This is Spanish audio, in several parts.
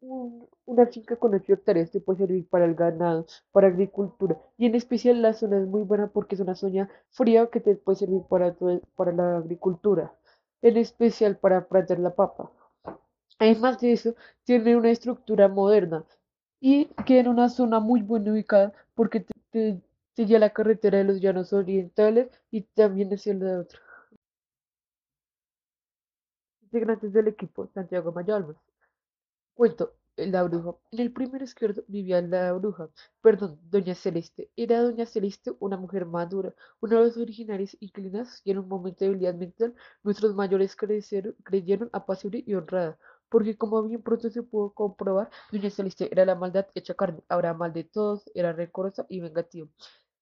Un- una finca con ocho hectáreas te puede servir para el ganado, para agricultura. Y en especial la zona es muy buena porque es una zona fría que te puede servir para, para la agricultura. En especial para plantar la papa. Además de eso, tiene una estructura moderna y queda en una zona muy buena ubicada porque te, te, lleva la carretera de los llanos orientales y también hacia la otra. Integrantes del equipo, Santiago Mayalmas. Cuento, la bruja. En el primero izquierdo vivía la bruja, perdón, Doña Celeste. Era Doña Celeste una mujer madura, una de las originarias inclinadas y en un momento de debilidad mental, nuestros mayores creyeron apacible y honrada. Porque como bien pronto se pudo comprobar, Doña Celeste era la maldad hecha carne, ahora mal de todos, era rencorosa y vengativa.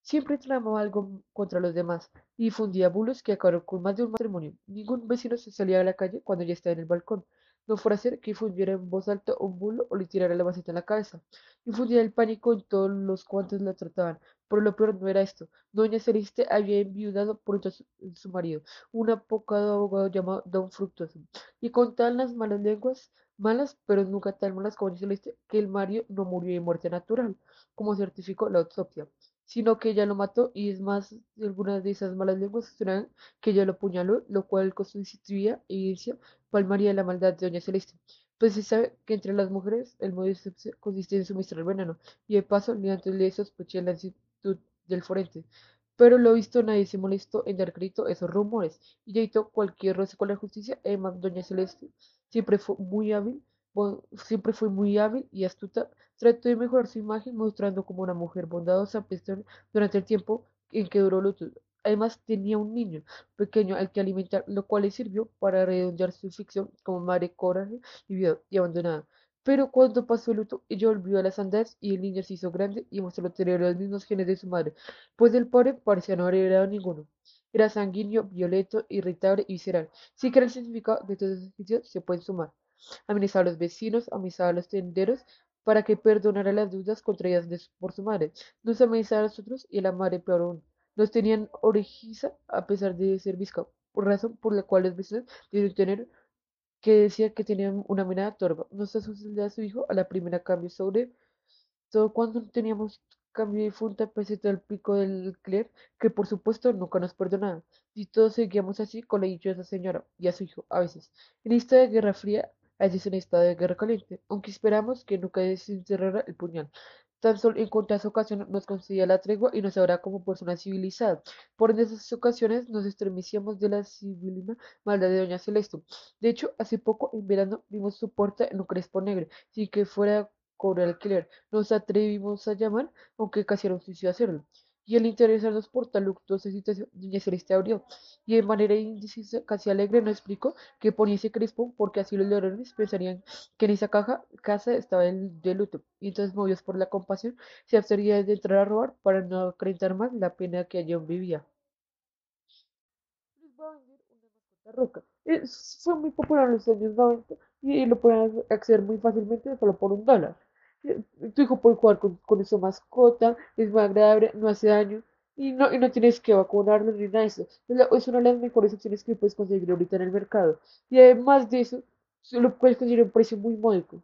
Siempre tramaba algo contra los demás y difundía bulos que acabaron con más de un matrimonio. Ningún vecino se salía a la calle cuando ella estaba en el balcón. No fuera a ser que infundiera en voz alta un bulo o le tirara la maceta en la cabeza. Infundía el pánico en todos los cuantos la trataban. Pero lo peor no era esto. Doña Celeste había enviudado a su, su marido, un apocado abogado llamado Don Fructuoso. Y contaban las malas lenguas, malas, pero nunca tan malas como Doña Celeste, que el marido no murió de muerte natural, como certificó la autopsia sino que ella lo mató y es más, algunas de esas malas lenguas afirman que ella lo apuñaló, lo cual constituía evidencia palmaria de la maldad de Doña Celeste. Pues se sabe que entre las mujeres el modo de consiste en suministrar veneno, y de paso ni antes le sospeché la actitud del forense. Pero lo visto nadie se molestó en dar crédito a esos rumores, y evitó cualquier roce con la justicia, además Doña Celeste siempre fue muy hábil, siempre fue muy hábil y astuta Trató de mejorar su imagen mostrando como una mujer bondadosa durante el tiempo en que duró luto. Además, tenía un niño pequeño al que alimentar, lo cual le sirvió para redondear su ficción como madre coraje y y abandonada. Pero cuando pasó el luto, ella volvió a las andadas y el niño se hizo grande y mostró tener los mismos genes de su madre, pues del padre parecía no haber heredado ninguno. Era sanguíneo, violento, irritable y visceral. Sí que era el significado de oficios se pueden sumar. Amenazaba a los vecinos, amenazaba a los tenderos, para que perdonara las deudas contraídas de por su madre. Nos amenazaba a nosotros y a la madre peor aún. Nos tenían orejiza a pesar de ser visca, por razón por la cual los vecinos debieron que decía que tenían una mirada torva. Nos asustó a su hijo a la primera cambio sobre todo cuando teníamos cambio de difunta peseta al pico del alquiler, que por supuesto nunca nos perdonaba. Y todos seguíamos así con la dichosa señora y a su hijo, a veces. En esta de guerra fría, a veces en estado de guerra caliente, aunque esperamos que nunca desenterrara el puñal. Tan solo en cuantas ocasiones nos concedía la tregua y nos hablaba como persona civilizada. Por esas ocasiones nos estremecíamos de la civilina maldad de doña Celeste. De hecho, hace poco, en verano, vimos su puerta en un crespo negro, sin que fuera a cobrar alquiler. Nos atrevimos a llamar, aunque casi era un suicidio hacerlo. Y al interesarnos por tal luctuosa situación, doña Celeste abrió, y de manera indecisa, casi alegre, nos explicó que ponía ese crespo porque así los ladrones pensarían que en esa caja, casa estaba el de luto. Y entonces, movidos por la compasión, se abstenían de entrar a robar para no acreditar más la pena que allí vivía. A vender una roca. Fue muy popular en los años 90 y lo pueden acceder muy fácilmente solo por un dólar. Eh, Tu hijo puede jugar con, con su mascota, es muy agradable, no hace daño y no, y no tienes que vacunarlo ni nada de eso. Es, una de las mejores opciones que puedes conseguir ahorita en el mercado. Y además de eso, lo puedes conseguir a un precio muy módico.